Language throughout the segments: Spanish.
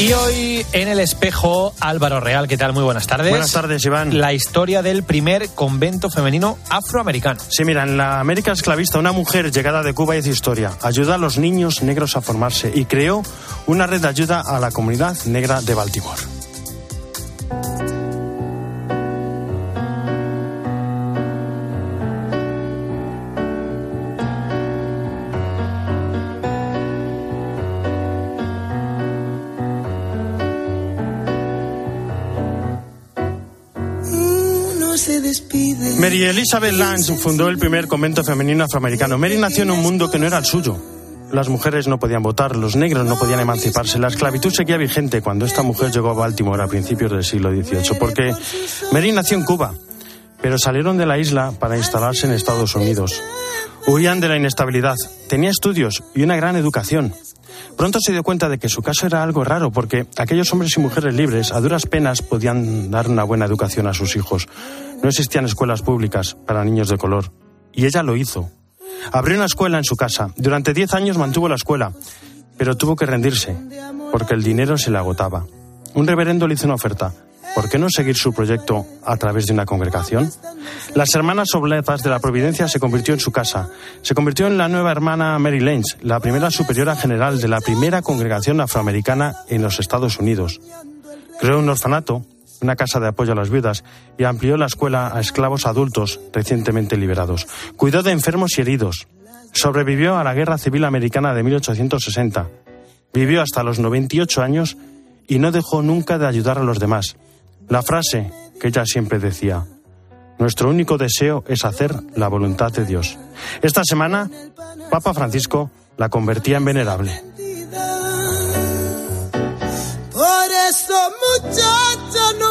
Y hoy en el espejo, Álvaro Real, ¿qué tal? Muy buenas tardes. Buenas tardes, Iván. La historia del primer convento femenino afroamericano. Sí, mira, en la América esclavista, una mujer llegada de Cuba hizo historia. Ayuda a los niños negros a formarse y creó una red de ayuda a la comunidad negra de Baltimore. Mary Elizabeth Lance fundó el primer convento femenino afroamericano. Mary nació en un mundo que no era el suyo. Las mujeres no podían votar, los negros no podían emanciparse. La esclavitud seguía vigente cuando esta mujer llegó a Baltimore a principios del siglo XVIII, porque Mary nació en Cuba, pero salieron de la isla para instalarse en Estados Unidos. Huían de la inestabilidad, tenía estudios y una gran educación. Pronto se dio cuenta de que su caso era algo raro porque aquellos hombres y mujeres libres a duras penas podían dar una buena educación a sus hijos. No existían escuelas públicas para niños de color. Y ella lo hizo. Abrió una escuela en su casa. Durante diez años mantuvo la escuela, pero tuvo que rendirse porque el dinero se le agotaba. Un reverendo le hizo una oferta. ¿Por qué no seguir su proyecto a través de una congregación? Las hermanas Obletas de la Providencia se convirtió en su casa. Se convirtió en la nueva hermana Mary Lange, la primera superiora general de la primera congregación afroamericana en los Estados Unidos. Creó un orfanato, una casa de apoyo a las viudas y amplió la escuela a esclavos adultos recientemente liberados. Cuidó de enfermos y heridos. Sobrevivió a la Guerra Civil Americana de 1860. Vivió hasta los 98 años y no dejó nunca de ayudar a los demás. La frase que ella siempre decía, nuestro único deseo es hacer la voluntad de Dios. Esta semana, Papa Francisco la convertía en venerable. Por eso, muchacha, no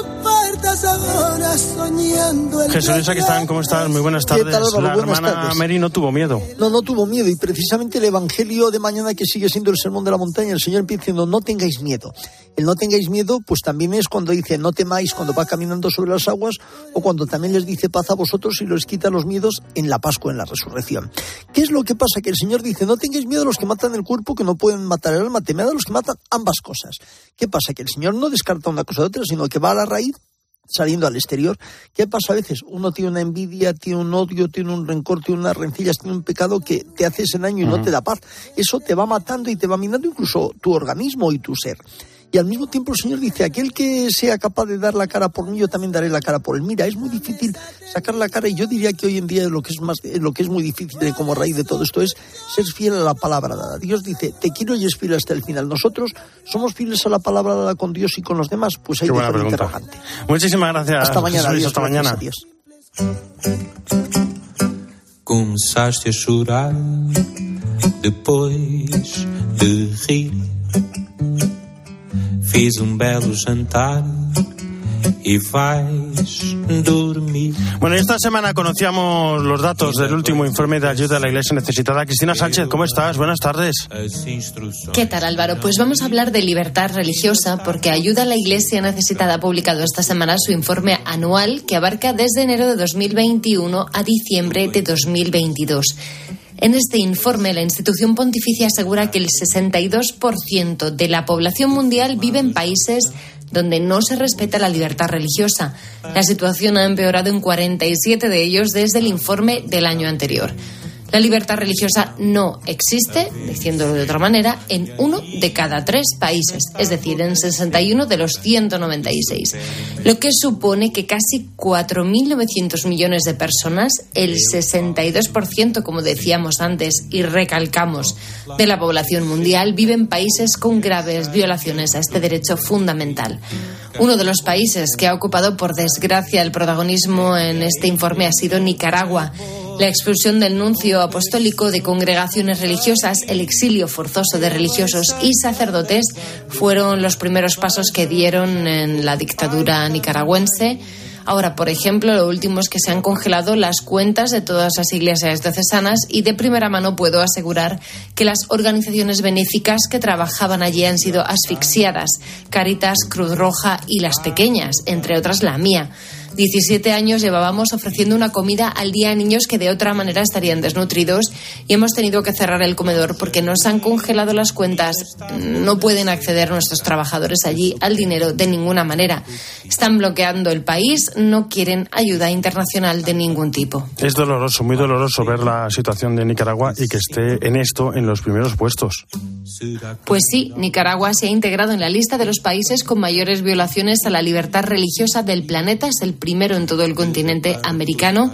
partas ahora soñando. el Jesús, aquí están, ¿cómo están? Muy buenas tardes. ¿Qué tal, Álvaro? la Buenas hermana tardes. Mary no tuvo miedo. No, no tuvo miedo y precisamente el Evangelio de mañana que sigue siendo el Sermón de la Montaña, el Señor empieza diciendo no tengáis miedo. El no tengáis miedo pues también es cuando dice no temáis cuando va caminando sobre las aguas o cuando también les dice paz a vosotros y les quita los miedos en la Pascua, en la resurrección. ¿Qué es lo que pasa? Que el Señor dice no tengáis miedo a los que matan el cuerpo que no pueden matar el alma, temed a los que matan ambas cosas. ¿Qué pasa? Que el Señor no descarta una cosa de otra, sino que va a la raíz saliendo al exterior. ¿Qué pasa a veces? Uno tiene una envidia, tiene un odio, tiene un rencor, tiene unas rencillas, tiene un pecado que te hace ese daño y no te da paz. Eso te va matando y te va minando incluso tu organismo y tu ser. Y al mismo tiempo el Señor dice, aquel que sea capaz de dar la cara por mí, yo también daré la cara por él. Mira, es muy difícil sacar la cara y yo diría que hoy en día lo que es más, lo que es muy difícil de, como raíz de todo esto es ser fiel a la palabra dada. Dios dice, te quiero y es fiel hasta el final. Nosotros somos fieles a la palabra dada con Dios y con los demás, pues ahí buena dejo el pregunta. interrogante. Muchísimas gracias. Hasta mañana, Jesús, adiós, hasta gracias, mañana. adiós. Começaste a chorar depois de rir. Fiz um belo jantar e vais dormir. Bueno, esta semana conocíamos los datos del último informe de ayuda a la Iglesia necesitada. Cristina Sánchez, ¿cómo estás? Buenas tardes. ¿Qué tal Álvaro? Pues vamos a hablar de libertad religiosa porque Ayuda a la Iglesia Necesitada ha publicado esta semana su informe anual que abarca desde enero de 2021 a diciembre de 2022. En este informe, la institución pontificia asegura que el 62% de la población mundial vive en países donde no se respeta la libertad religiosa. La situación ha empeorado en 47 de ellos desde el informe del año anterior. La libertad religiosa no existe, diciéndolo de otra manera, en uno de cada tres países, es decir, en 61 de los 196, lo que supone que casi 4.900 millones de personas, el 62%, como decíamos antes y recalcamos, de la población mundial, vive en países con graves violaciones a este derecho fundamental. Uno de los países que ha ocupado, por desgracia, el protagonismo en este informe ha sido Nicaragua. La expulsión del nuncio apostólico de congregaciones religiosas, el exilio forzoso de religiosos y sacerdotes fueron los primeros pasos que dieron en la dictadura nicaragüense Ahora, por ejemplo, lo último es que se han congelado las cuentas de todas las iglesias diocesanas y de primera mano puedo asegurar que las organizaciones benéficas que trabajaban allí han sido asfixiadas. Caritas, Cruz Roja y las pequeñas, entre otras la mía. 17 años llevábamos ofreciendo una comida al día a niños que de otra manera estarían desnutridos y hemos tenido que cerrar el comedor porque nos han congelado las cuentas. No pueden acceder nuestros trabajadores allí al dinero de ninguna manera. Están bloqueando el país, no quieren ayuda internacional de ningún tipo. Es doloroso, muy doloroso ver la situación de Nicaragua y que esté en esto en los primeros puestos. Pues sí, Nicaragua se ha integrado en la lista de los países con mayores violaciones a la libertad religiosa del planeta. Es el primero en todo el continente americano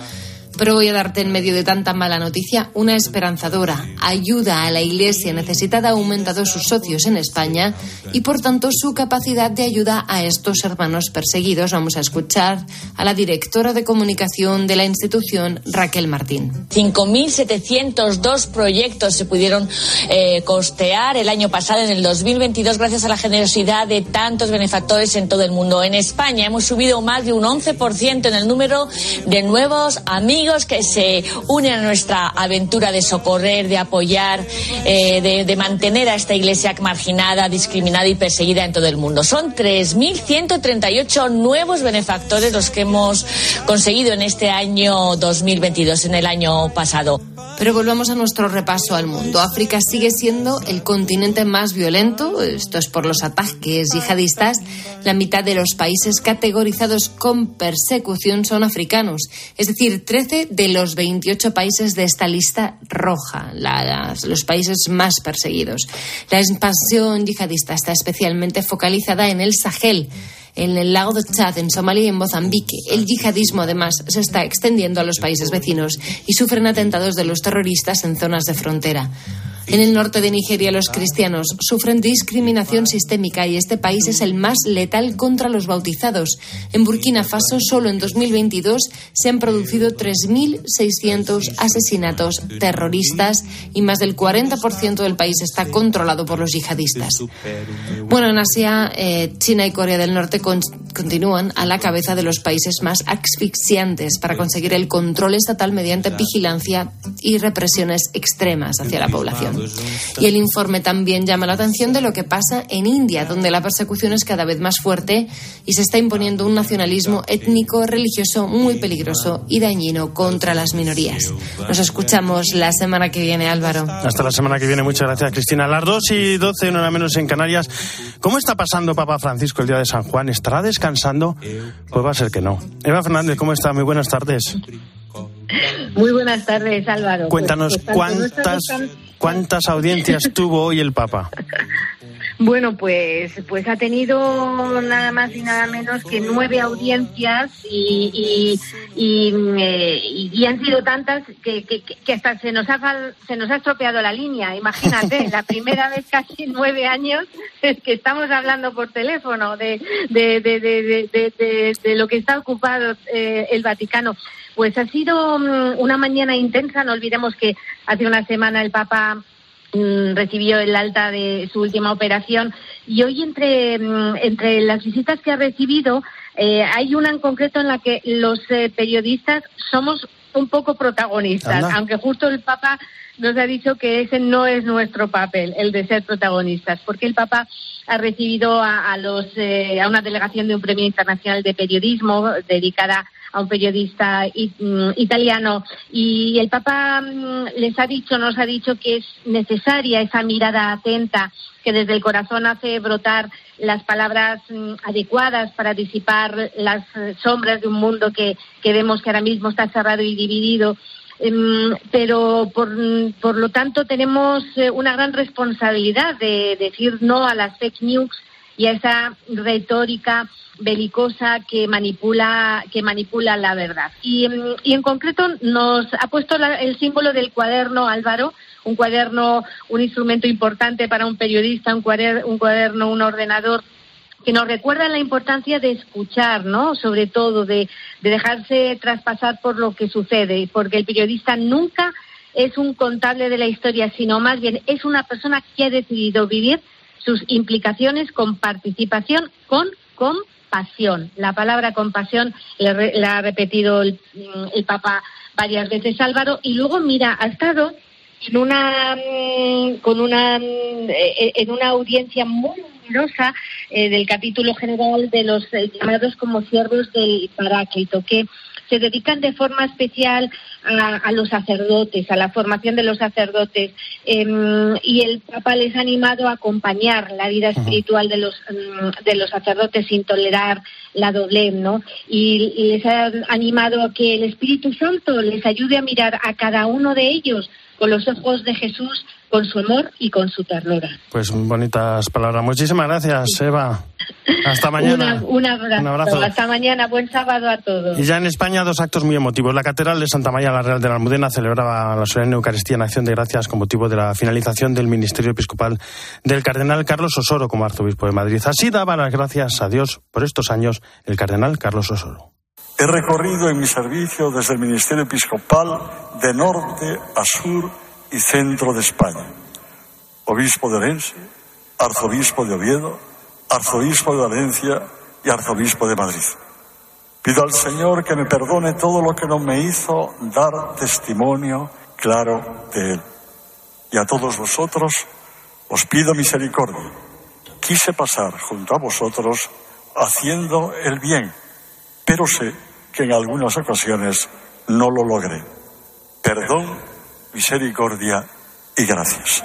pero voy a darte en medio de tanta mala noticia una esperanzadora. Ayuda a la Iglesia necesitada ha aumentado sus socios en España y por tanto su capacidad de ayuda a estos hermanos perseguidos. Vamos a escuchar a la directora de comunicación de la institución, Raquel Martín. 5.702 proyectos se pudieron eh, costear el año pasado, en el 2022, gracias a la generosidad de tantos benefactores en todo el mundo. En España hemos subido más de un 11% en el número de nuevos amigos que se unen a nuestra aventura de socorrer, de apoyar, eh, de, mantener a esta iglesia marginada, discriminada y perseguida en todo el mundo. Son 3.138 nuevos benefactores los que hemos conseguido en este año 2022, en el año pasado. Pero volvamos a nuestro repaso al mundo. África sigue siendo el continente más violento, esto es por los ataques yihadistas. La mitad de los países categorizados con persecución son africanos, es decir, 13 de los 28 países de esta lista roja, los países más perseguidos. La expansión yihadista está especialmente focalizada en el Sahel en el lago de Chad, en Somalia y en Mozambique. El yihadismo, además, se está extendiendo a los países vecinos y sufren atentados de los terroristas en zonas de frontera. En el norte de Nigeria los cristianos sufren discriminación sistémica y este país es el más letal contra los bautizados. En Burkina Faso solo en 2022 se han producido 3.600 asesinatos terroristas y más del 40% del país está controlado por los yihadistas. Bueno, en Asia, eh, China y Corea del Norte continúan a la cabeza de los países más asfixiantes para conseguir el control estatal mediante vigilancia y represiones extremas hacia la población. Y el informe también llama la atención de lo que pasa en India, donde la persecución es cada vez más fuerte y se está imponiendo un nacionalismo étnico religioso muy peligroso y dañino contra las minorías. Nos escuchamos la semana que viene, Álvaro. Hasta la semana que viene. Muchas gracias, Cristina. Las 2 y 12, una hora menos en Canarias. ¿Cómo está pasando Papa Francisco el día de San Juan? ¿Estará descansando? Pues va a ser que no. Eva Fernández, ¿cómo está? Muy buenas tardes. Muy buenas tardes, Álvaro. Cuéntanos pues, cuántas, cuántas audiencias tuvo hoy el Papa. Bueno, pues, pues ha tenido nada más y nada menos que nueve audiencias y, y, eh, han sido tantas que, que, hasta se nos, ha, se nos ha estropeado la línea. Imagínate, la primera vez casi nueve años es que estamos hablando por teléfono de, de, de, de lo que está ocupado eh, el Vaticano. Pues ha sido mm, una mañana intensa. No olvidemos que hace una semana el Papa Mm, recibió el alta de su última operación. Y hoy entre, mm, entre las visitas que ha recibido eh, hay una en concreto en la que los eh, periodistas somos un poco protagonistas, aunque justo el Papa nos ha dicho que ese no es nuestro papel, el de ser protagonistas, porque el Papa ha recibido a, los, eh, a una delegación de un premio internacional de periodismo dedicada a un periodista mm, italiano y el Papa mm, les ha dicho, nos ha dicho que es necesaria esa mirada atenta que desde el corazón hace brotar las palabras mm, adecuadas para disipar las eh, sombras de un mundo que, que vemos que ahora mismo está cerrado y dividido. Em, pero por, por, lo tanto tenemos eh, una gran responsabilidad de decir no a las fake news y a esa retórica belicosa que manipula que manipula la verdad y, en concreto nos ha puesto el símbolo del cuaderno Álvaro un cuaderno un instrumento importante para un periodista un cuaderno un, cuaderno, un ordenador que nos recuerda la importancia de escuchar, ¿no? Sobre todo de, de dejarse traspasar por lo que sucede, porque el periodista nunca es un contable de la historia, sino más bien es una persona que ha decidido vivir sus implicaciones con participación, con compasión compasión. La palabra compasión la ha repetido el, el Papa varias veces Álvaro y luego mira ha estado en una mm, con una mm, eh, en una audiencia muy numerosa eh, del capítulo general de los eh, llamados como siervos del Paráclito que se dedican de forma especial a, los sacerdotes, a la formación de los sacerdotes. Em, y el Papa les ha animado a acompañar la vida espiritual de los, mm, de los sacerdotes sin tolerar la doblez, ¿no? Y, y les ha animado a que el Espíritu Santo les ayude a mirar a cada uno de ellos con los ojos de Jesús, con su amor y con su ternura. Pues bonitas palabras. Muchísimas gracias, Eva. Hasta mañana. un abrazo. Hasta mañana. Buen sábado a todos. Y ya en España, dos actos muy emotivos. La Catedral de Santa María la Real de la Almudena celebraba la solemne Eucaristía en acción de gracias con motivo de la finalización del ministerio episcopal del cardenal Carlos Osoro como arzobispo de Madrid. Así daba las gracias a Dios por estos años el cardenal Carlos Osoro. He recorrido en mi servicio desde el ministerio episcopal de norte a sur y centro de España. Obispo de Orense, arzobispo de Oviedo, arzobispo de Valencia y arzobispo de Madrid. Pido al Señor que me perdone todo lo que no me hizo dar testimonio claro de Él. Y a todos vosotros os pido misericordia. Quise pasar junto a vosotros haciendo el bien, pero sé que en algunas ocasiones no lo logré. Perdón, misericordia y gracias.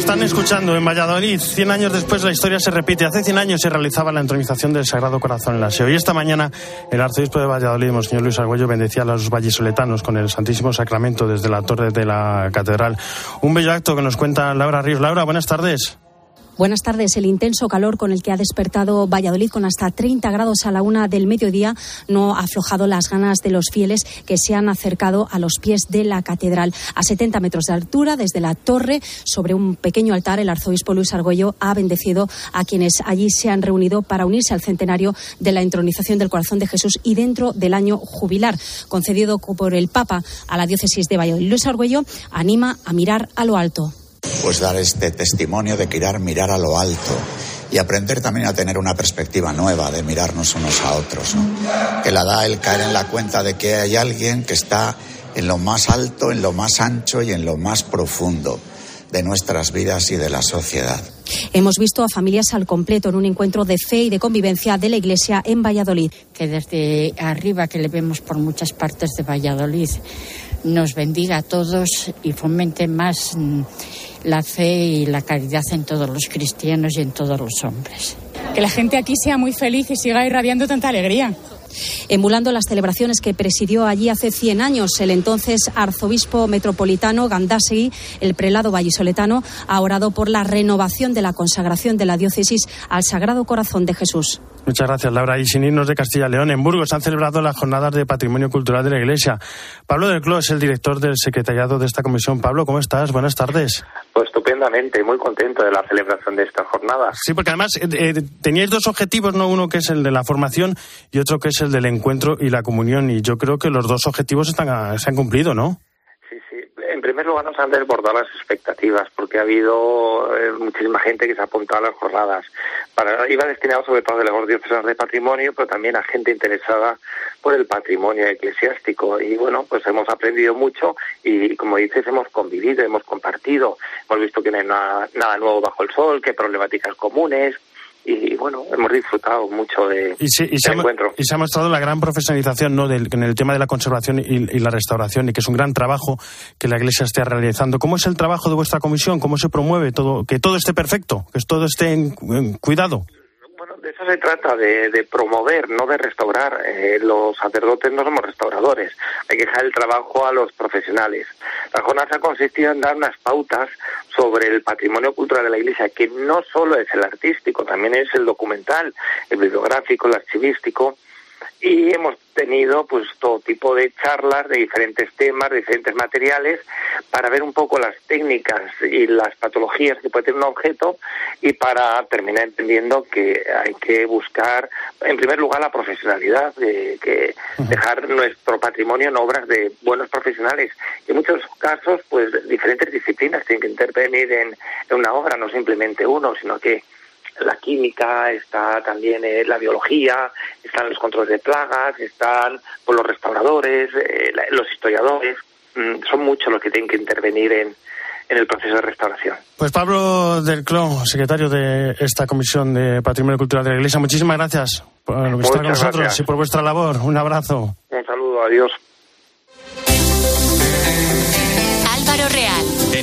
Están escuchando en Valladolid. Cien años después la historia se repite. Hace cien años se realizaba la entronización del Sagrado Corazón en la SEO. Y esta mañana el arzobispo de Valladolid, Monseñor Luis Argüello, bendecía a los vallisoletanos con el Santísimo Sacramento desde la torre de la catedral. Un bello acto que nos cuenta Laura Ríos. Laura, buenas tardes. Buenas tardes. El intenso calor con el que ha despertado Valladolid con hasta 30 grados a la una del mediodía no ha aflojado las ganas de los fieles que se han acercado a los pies de la catedral. A 70 metros de altura, desde la torre, sobre un pequeño altar, el arzobispo Luis Argüello ha bendecido a quienes allí se han reunido para unirse al centenario de la entronización del corazón de Jesús y dentro del año jubilar concedido por el Papa a la diócesis de Valladolid. Luis Argüello anima a mirar a lo alto pues dar este testimonio de querer mirar a lo alto y aprender también a tener una perspectiva nueva de mirarnos unos a otros, que la da el caer en la cuenta de que hay alguien que está en lo más alto, en lo más ancho y en lo más profundo de nuestras vidas y de la sociedad. Hemos visto a familias al completo en un encuentro de fe y de convivencia de la Iglesia en Valladolid. Que desde arriba, que le vemos por muchas partes de Valladolid, nos bendiga a todos y fomente más mm, la fe y la caridad en todos los cristianos y en todos los hombres. Que la gente aquí sea muy feliz y siga irradiando tanta alegría. Emulando las celebraciones que presidió allí hace 100 años el entonces arzobispo metropolitano Gandasegui, el prelado vallisoletano, ha orado por la renovación de la consagración de la diócesis al Sagrado Corazón de Jesús. Muchas gracias, Laura. Y sin irnos de Castilla y León, en Burgos han celebrado las jornadas de patrimonio cultural de la Iglesia. Pablo del Clos es el director del secretariado de esta comisión. Pablo, ¿cómo estás? Buenas tardes. Pues estupendamente, muy contento de la celebración de esta jornada. Sí, porque además eh, eh, teníais dos objetivos, ¿no? Uno que es el de la formación y otro que es el del encuentro y la comunión. Y yo creo que los dos objetivos están, se han cumplido, ¿no? En primer lugar nos han desbordado las expectativas porque ha habido eh, muchísima gente que se ha apuntado a las jornadas. Para, iba destinado sobre todo a delegados diocesanos de patrimonio, pero también a gente interesada por el patrimonio eclesiástico. Y bueno, pues hemos aprendido mucho y como dices, hemos convivido, hemos compartido, hemos visto que no hay nada, nada nuevo bajo el sol, que problemáticas comunes, y bueno, hemos disfrutado mucho de y se, encuentro. Y se ha mostrado la gran profesionalización ¿no? Del, en el tema de la conservación y, la restauración y que es un gran trabajo que la Iglesia esté realizando. ¿Cómo es el trabajo de vuestra comisión? ¿Cómo se promueve todo, que todo esté perfecto, que todo esté en cuidado? de eso se trata, de, promover, no de restaurar. Eh, los sacerdotes no somos restauradores, hay que dejar el trabajo a los profesionales. La jornada ha consistido en dar unas pautas sobre el patrimonio cultural de la Iglesia, que no solo es el artístico, también es el documental, el bibliográfico, el archivístico, y hemos tenido pues todo tipo de charlas de diferentes temas, de diferentes materiales para ver un poco las técnicas y las patologías que puede tener un objeto y para terminar entendiendo que hay que buscar en primer lugar la profesionalidad, de que dejar nuestro patrimonio en obras de buenos profesionales. Y en muchos casos pues diferentes disciplinas tienen que intervenir en, en una obra, no simplemente uno, sino que la química, está también eh, la biología, están los controles de plagas, están pues, los restauradores, eh, los historiadores. Mm, son muchos los que tienen que intervenir en, en el proceso de restauración. Pues Pablo del Cló, secretario de esta Comisión de Patrimonio Cultural de la Iglesia, muchísimas gracias por estar con nosotros y por vuestra labor. Un abrazo. Un saludo, adiós.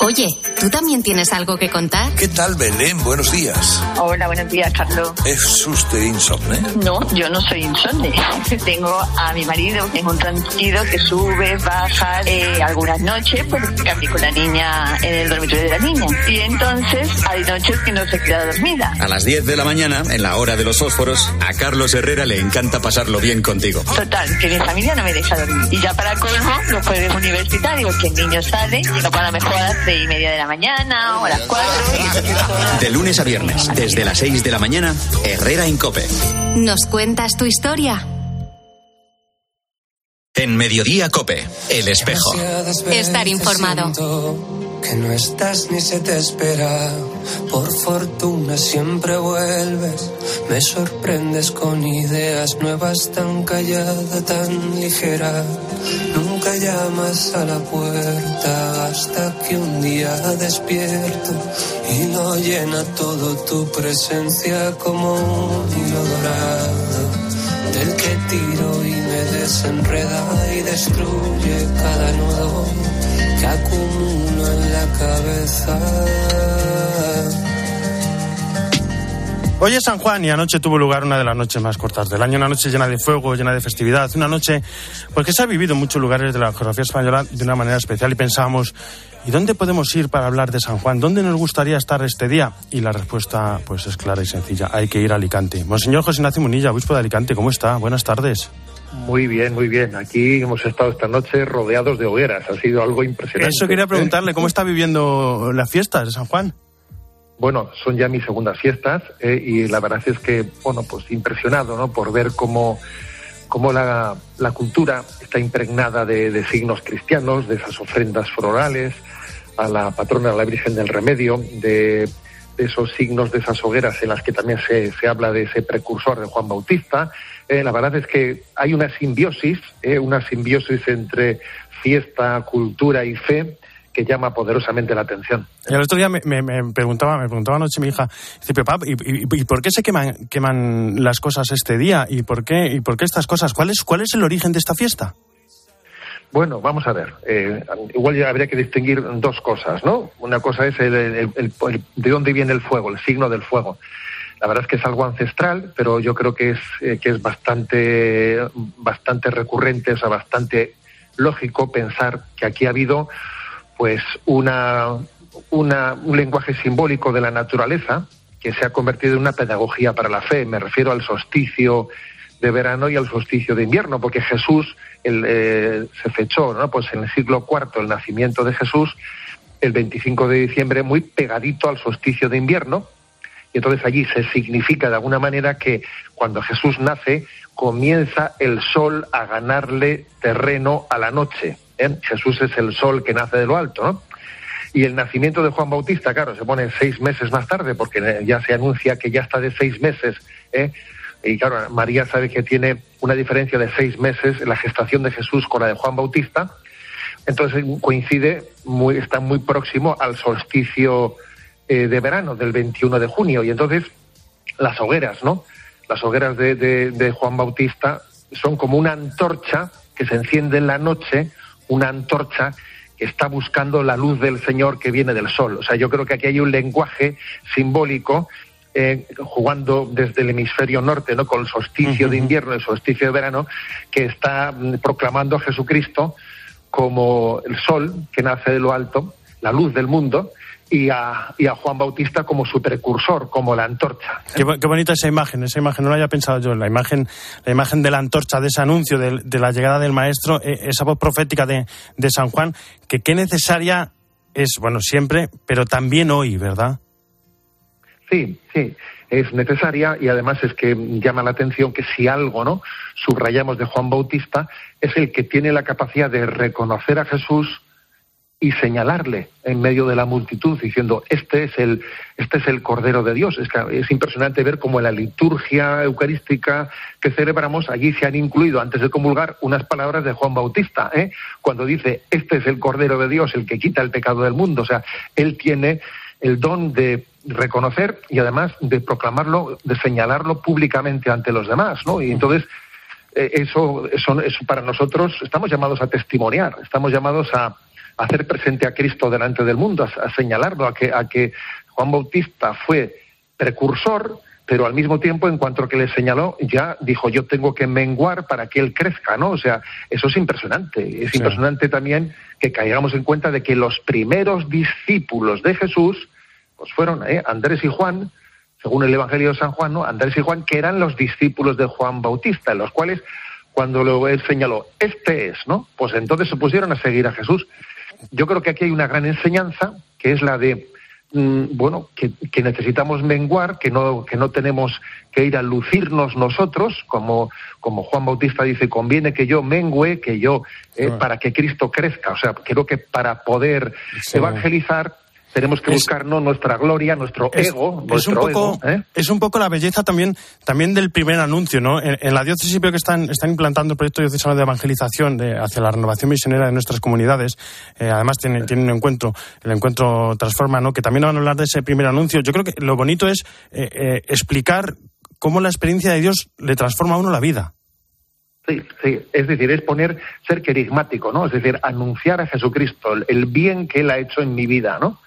Oye, ¿tú también tienes algo que contar? ¿Qué tal, Belén? Buenos días. Hola, buenos días, Carlos. ¿Es usted insomne? No, yo no soy insomne. Tengo a mi marido, que es un tranquilo, que sube, baja, eh, algunas noches, pues cambio con la niña en el dormitorio de la niña. Y entonces hay noches que no se queda dormida. A las 10 de la mañana, en la hora de los fósforos, a Carlos Herrera le encanta pasarlo bien contigo. Total, que mi familia no me deja dormir. Y ya para colmo, los jueves universitarios, que el niño sale y no para mejorar y media de la mañana o a las cuatro. De lunes a viernes, desde las 6 de la mañana, Herrera Incope. ¿Nos cuentas tu historia? En Mediodía Cope, El Espejo. Estar informado. Que no estás ni se te espera. Por fortuna siempre vuelves. Me sorprendes con ideas nuevas, tan callada, tan ligera. Nunca llamas a la puerta hasta que un día despierto y lo llena todo tu presencia como un hilo dorado del que tiro y me desenreda y destruye cada nudo que acumulo en la cabeza. Hoy es San Juan y anoche tuvo lugar una de las noches más cortas del año, una noche llena de fuego, llena de festividad, una noche pues que se ha vivido en muchos lugares de la geografía española de una manera especial y pensábamos, ¿y dónde podemos ir para hablar de San Juan? ¿Dónde nos gustaría estar este día? Y la respuesta pues es clara y sencilla, hay que ir a Alicante. Monseñor José Ignacio Munilla, obispo de Alicante, ¿cómo está? Buenas tardes. Muy bien, muy bien. Aquí hemos estado esta noche rodeados de hogueras. Ha sido algo impresionante. Eso quería preguntarle, ¿cómo está viviendo las fiestas de San Juan? Bueno, son ya mis segundas fiestas eh, y la verdad es que, bueno, pues impresionado, ¿no? Por ver cómo, cómo la, la cultura está impregnada de, de, signos cristianos, de esas ofrendas florales a la patrona, a la Virgen del Remedio, de, de esos signos, de esas hogueras en las que también se, se habla de ese precursor de Juan Bautista. Eh, la verdad es que hay una simbiosis, eh, una simbiosis entre fiesta, cultura y fe que llama poderosamente la atención. El otro día me, me, me preguntaba, me preguntaba anoche mi hija, dice, papá, ¿y, y, y por qué se queman, queman las cosas este día? ¿Y por qué, y por qué estas cosas? ¿Cuál es, cuál es el origen de esta fiesta? Bueno, vamos a ver. Eh, igual ya habría que distinguir dos cosas, ¿no? Una cosa es el, el, el, de dónde viene el fuego, el signo del fuego. La verdad es que es algo ancestral, pero yo creo que es, eh, que es bastante, bastante recurrente, o sea, bastante lógico pensar que aquí ha habido pues una, una, un lenguaje simbólico de la naturaleza que se ha convertido en una pedagogía para la fe. Me refiero al solsticio de verano y al solsticio de invierno, porque Jesús eh, se fechó, ¿no? Pues en el siglo IV el nacimiento de Jesús, el 25 de diciembre, muy pegadito al solsticio de invierno, y entonces allí se significa de alguna manera que cuando Jesús nace comienza el sol a ganarle terreno a la noche. ¿Eh? Jesús es el sol que nace de lo alto, ¿no? Y el nacimiento de Juan Bautista, claro, se pone seis meses más tarde, porque ya se anuncia que ya está de seis meses. ¿eh? Y claro, María sabe que tiene una diferencia de seis meses en la gestación de Jesús con la de Juan Bautista. Entonces coincide, muy, está muy próximo al solsticio eh, de verano del 21 de junio. Y entonces las hogueras, ¿no? Las hogueras de, Juan Bautista son como una antorcha que se enciende en la noche, una antorcha que está buscando la luz del Señor que viene del sol. O sea, yo creo que aquí hay un lenguaje simbólico eh, jugando desde el hemisferio norte, ¿no? Con el solsticio uh -huh. de invierno, el solsticio de verano, que está mm, proclamando a Jesucristo como el sol que nace de lo alto, la luz del mundo, y a, y a Juan Bautista como su precursor, como la antorcha. Qué, bonita esa imagen, esa imagen no la había pensado yo, la imagen, la imagen de la antorcha, de ese anuncio, de, de la llegada del maestro, e, esa voz profética de, de San Juan, que qué necesaria es, bueno, siempre, pero también hoy, ¿verdad? Sí, sí, es necesaria y además es que llama la atención que si algo, ¿no? Subrayamos de Juan Bautista, es el que tiene la capacidad de reconocer a Jesús y señalarle en medio de la multitud diciendo este es el este es el cordero de Dios es, es impresionante ver cómo en la liturgia eucarística que celebramos allí se han incluido antes de comulgar unas palabras de Juan Bautista ¿eh? cuando dice este es el cordero de Dios el que quita el pecado del mundo o sea él tiene el don de reconocer y además de proclamarlo de señalarlo públicamente ante los demás no y entonces eh, eso, eso, eso para nosotros estamos llamados a testimoniar estamos llamados a hacer presente a Cristo delante del mundo, a, señalarlo, a que, a que Juan Bautista fue precursor, pero al mismo tiempo, en cuanto a que le señaló, ya dijo, yo tengo que menguar para que él crezca, ¿no? O sea, eso es impresionante. Es impresionante también que caigamos en cuenta de que los primeros discípulos de Jesús, pues fueron ¿eh? Andrés y Juan, según el Evangelio de San Juan, ¿no? Andrés y Juan, que eran los discípulos de Juan Bautista, en los cuales, cuando él señaló, este es, ¿no? Pues entonces se pusieron a seguir a Jesús yo creo que aquí hay una gran enseñanza, que es la de, mm, bueno, que, necesitamos menguar, que no, que no tenemos que ir a lucirnos nosotros, como, como Juan Bautista dice, conviene que yo mengue, que yo, eh, para que Cristo crezca. O sea, creo que para poder evangelizar tenemos que buscar no nuestra gloria, nuestro ego, es un poco, ¿eh? Es un poco la belleza también, también del primer anuncio, ¿no? En, la diócesis veo que están, están implantando el proyecto diocesano de evangelización de, hacia la renovación misionera de nuestras comunidades. Eh, además tienen, un encuentro, el encuentro Transforma, ¿no? Que también van a hablar de ese primer anuncio. Yo creo que lo bonito es eh, explicar cómo la experiencia de Dios le transforma a uno la vida. Sí, sí, es decir, es poner, ser querigmático, ¿no? Es decir, anunciar a Jesucristo, el bien que Él ha hecho en mi vida, ¿no?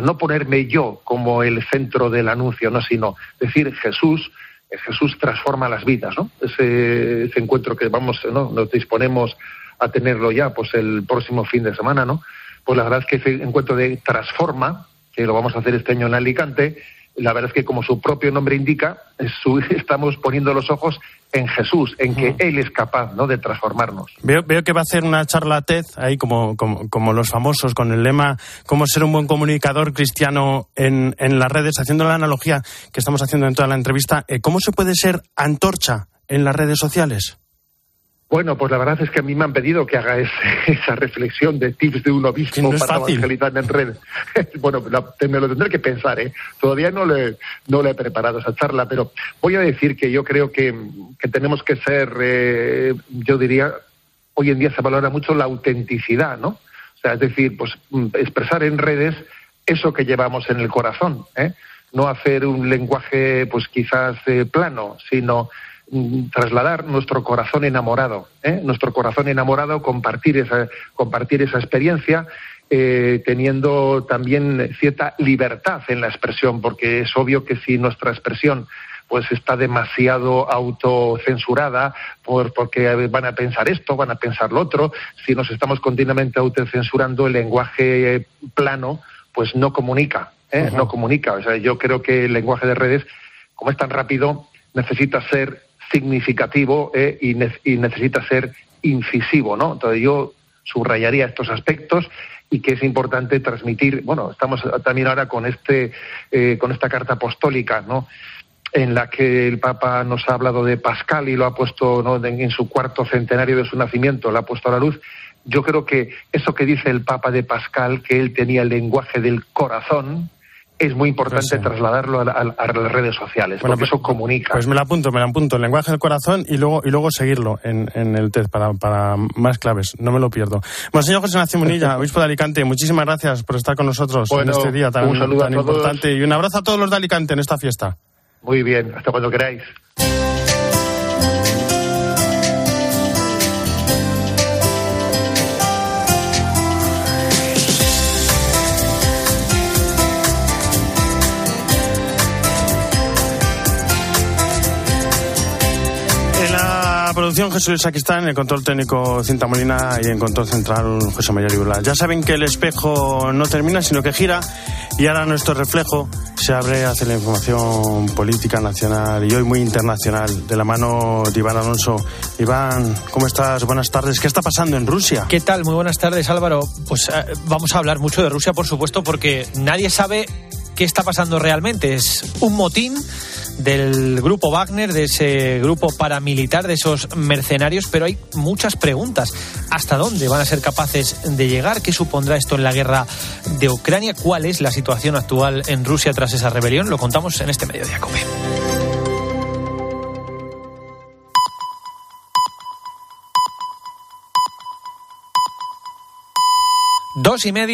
No ponerme yo como el centro del anuncio, no, sino decir Jesús, eh, Jesús transforma las vidas, ¿no? Ese, encuentro que vamos, ¿no? Nos disponemos a tenerlo ya, pues el próximo fin de semana, ¿no? Pues la verdad es que ese encuentro de transforma, que lo vamos a hacer este año en Alicante, la verdad es que como su propio nombre indica, estamos poniendo los ojos en Jesús, en que Él es capaz ¿no? de transformarnos. Veo, veo que va a hacer una charla TED, ahí como, como, los famosos, con el lema cómo ser un buen comunicador cristiano en, en las redes, haciendo la analogía que estamos haciendo en toda la entrevista. Eh, ¿Cómo se puede ser antorcha en las redes sociales? Bueno, pues la verdad es que a mí me han pedido que haga esa reflexión de tips de un obispo para evangelizar en red. bueno, me lo tendré que pensar, ¿eh? Todavía no le, no le he preparado esa charla, pero voy a decir que yo creo que, tenemos que ser, eh, yo diría, hoy en día se valora mucho la autenticidad, ¿no? O sea, es decir, pues mm, expresar en redes eso que llevamos en el corazón, ¿eh? No hacer un lenguaje, pues quizás eh, plano, sino trasladar nuestro corazón enamorado, ¿eh? nuestro corazón enamorado, compartir esa, compartir esa experiencia, eh, teniendo también cierta libertad en la expresión, porque es obvio que si nuestra expresión pues está demasiado autocensurada por, porque van a pensar esto, van a pensar lo otro, si nos estamos continuamente autocensurando el lenguaje plano, pues no comunica, ¿eh? no comunica. O sea, yo creo que el lenguaje de redes, como es tan rápido, necesita ser significativo eh, y, necesita ser incisivo, ¿no? Entonces yo subrayaría estos aspectos y que es importante transmitir. Bueno, estamos también ahora con este, eh, con esta carta apostólica, ¿no? En la que el Papa nos ha hablado de Pascal y lo ha puesto en, su cuarto centenario de su nacimiento, lo ha puesto a la luz. Yo creo que eso que dice el Papa de Pascal, que él tenía el lenguaje del corazón, es muy importante trasladarlo a, las redes sociales, porque pues, eso comunica. Pues me lo apunto, me lo apunto, el lenguaje del corazón y luego y luego seguirlo en, el TED para, para, más claves, no me lo pierdo. Bueno, señor José Nacio Munilla, obispo de Alicante, muchísimas gracias por estar con nosotros en este día tan, tan importante y un abrazo a todos los de Alicante en esta fiesta. Muy bien, hasta cuando queráis. Producción Jesús Luis en el control técnico Cinta Molina y en control central José María Libula. Ya saben que el espejo no termina, sino que gira y ahora nuestro reflejo se abre hacia la información política nacional y hoy muy internacional, de la mano de Iván Alonso. Iván, ¿cómo estás? Buenas tardes. ¿Qué está pasando en Rusia? ¿Qué tal? Muy buenas tardes, Álvaro. Pues eh, vamos a hablar mucho de Rusia, por supuesto, porque nadie sabe qué está pasando realmente. Es un motín del grupo Wagner, de ese grupo paramilitar, de esos mercenarios, pero hay muchas preguntas. ¿Hasta dónde van a ser capaces de llegar? ¿Qué supondrá esto en la guerra de Ucrania? ¿Cuál es la situación actual en Rusia tras esa rebelión? Lo contamos en este medio de Acope. Dos y media.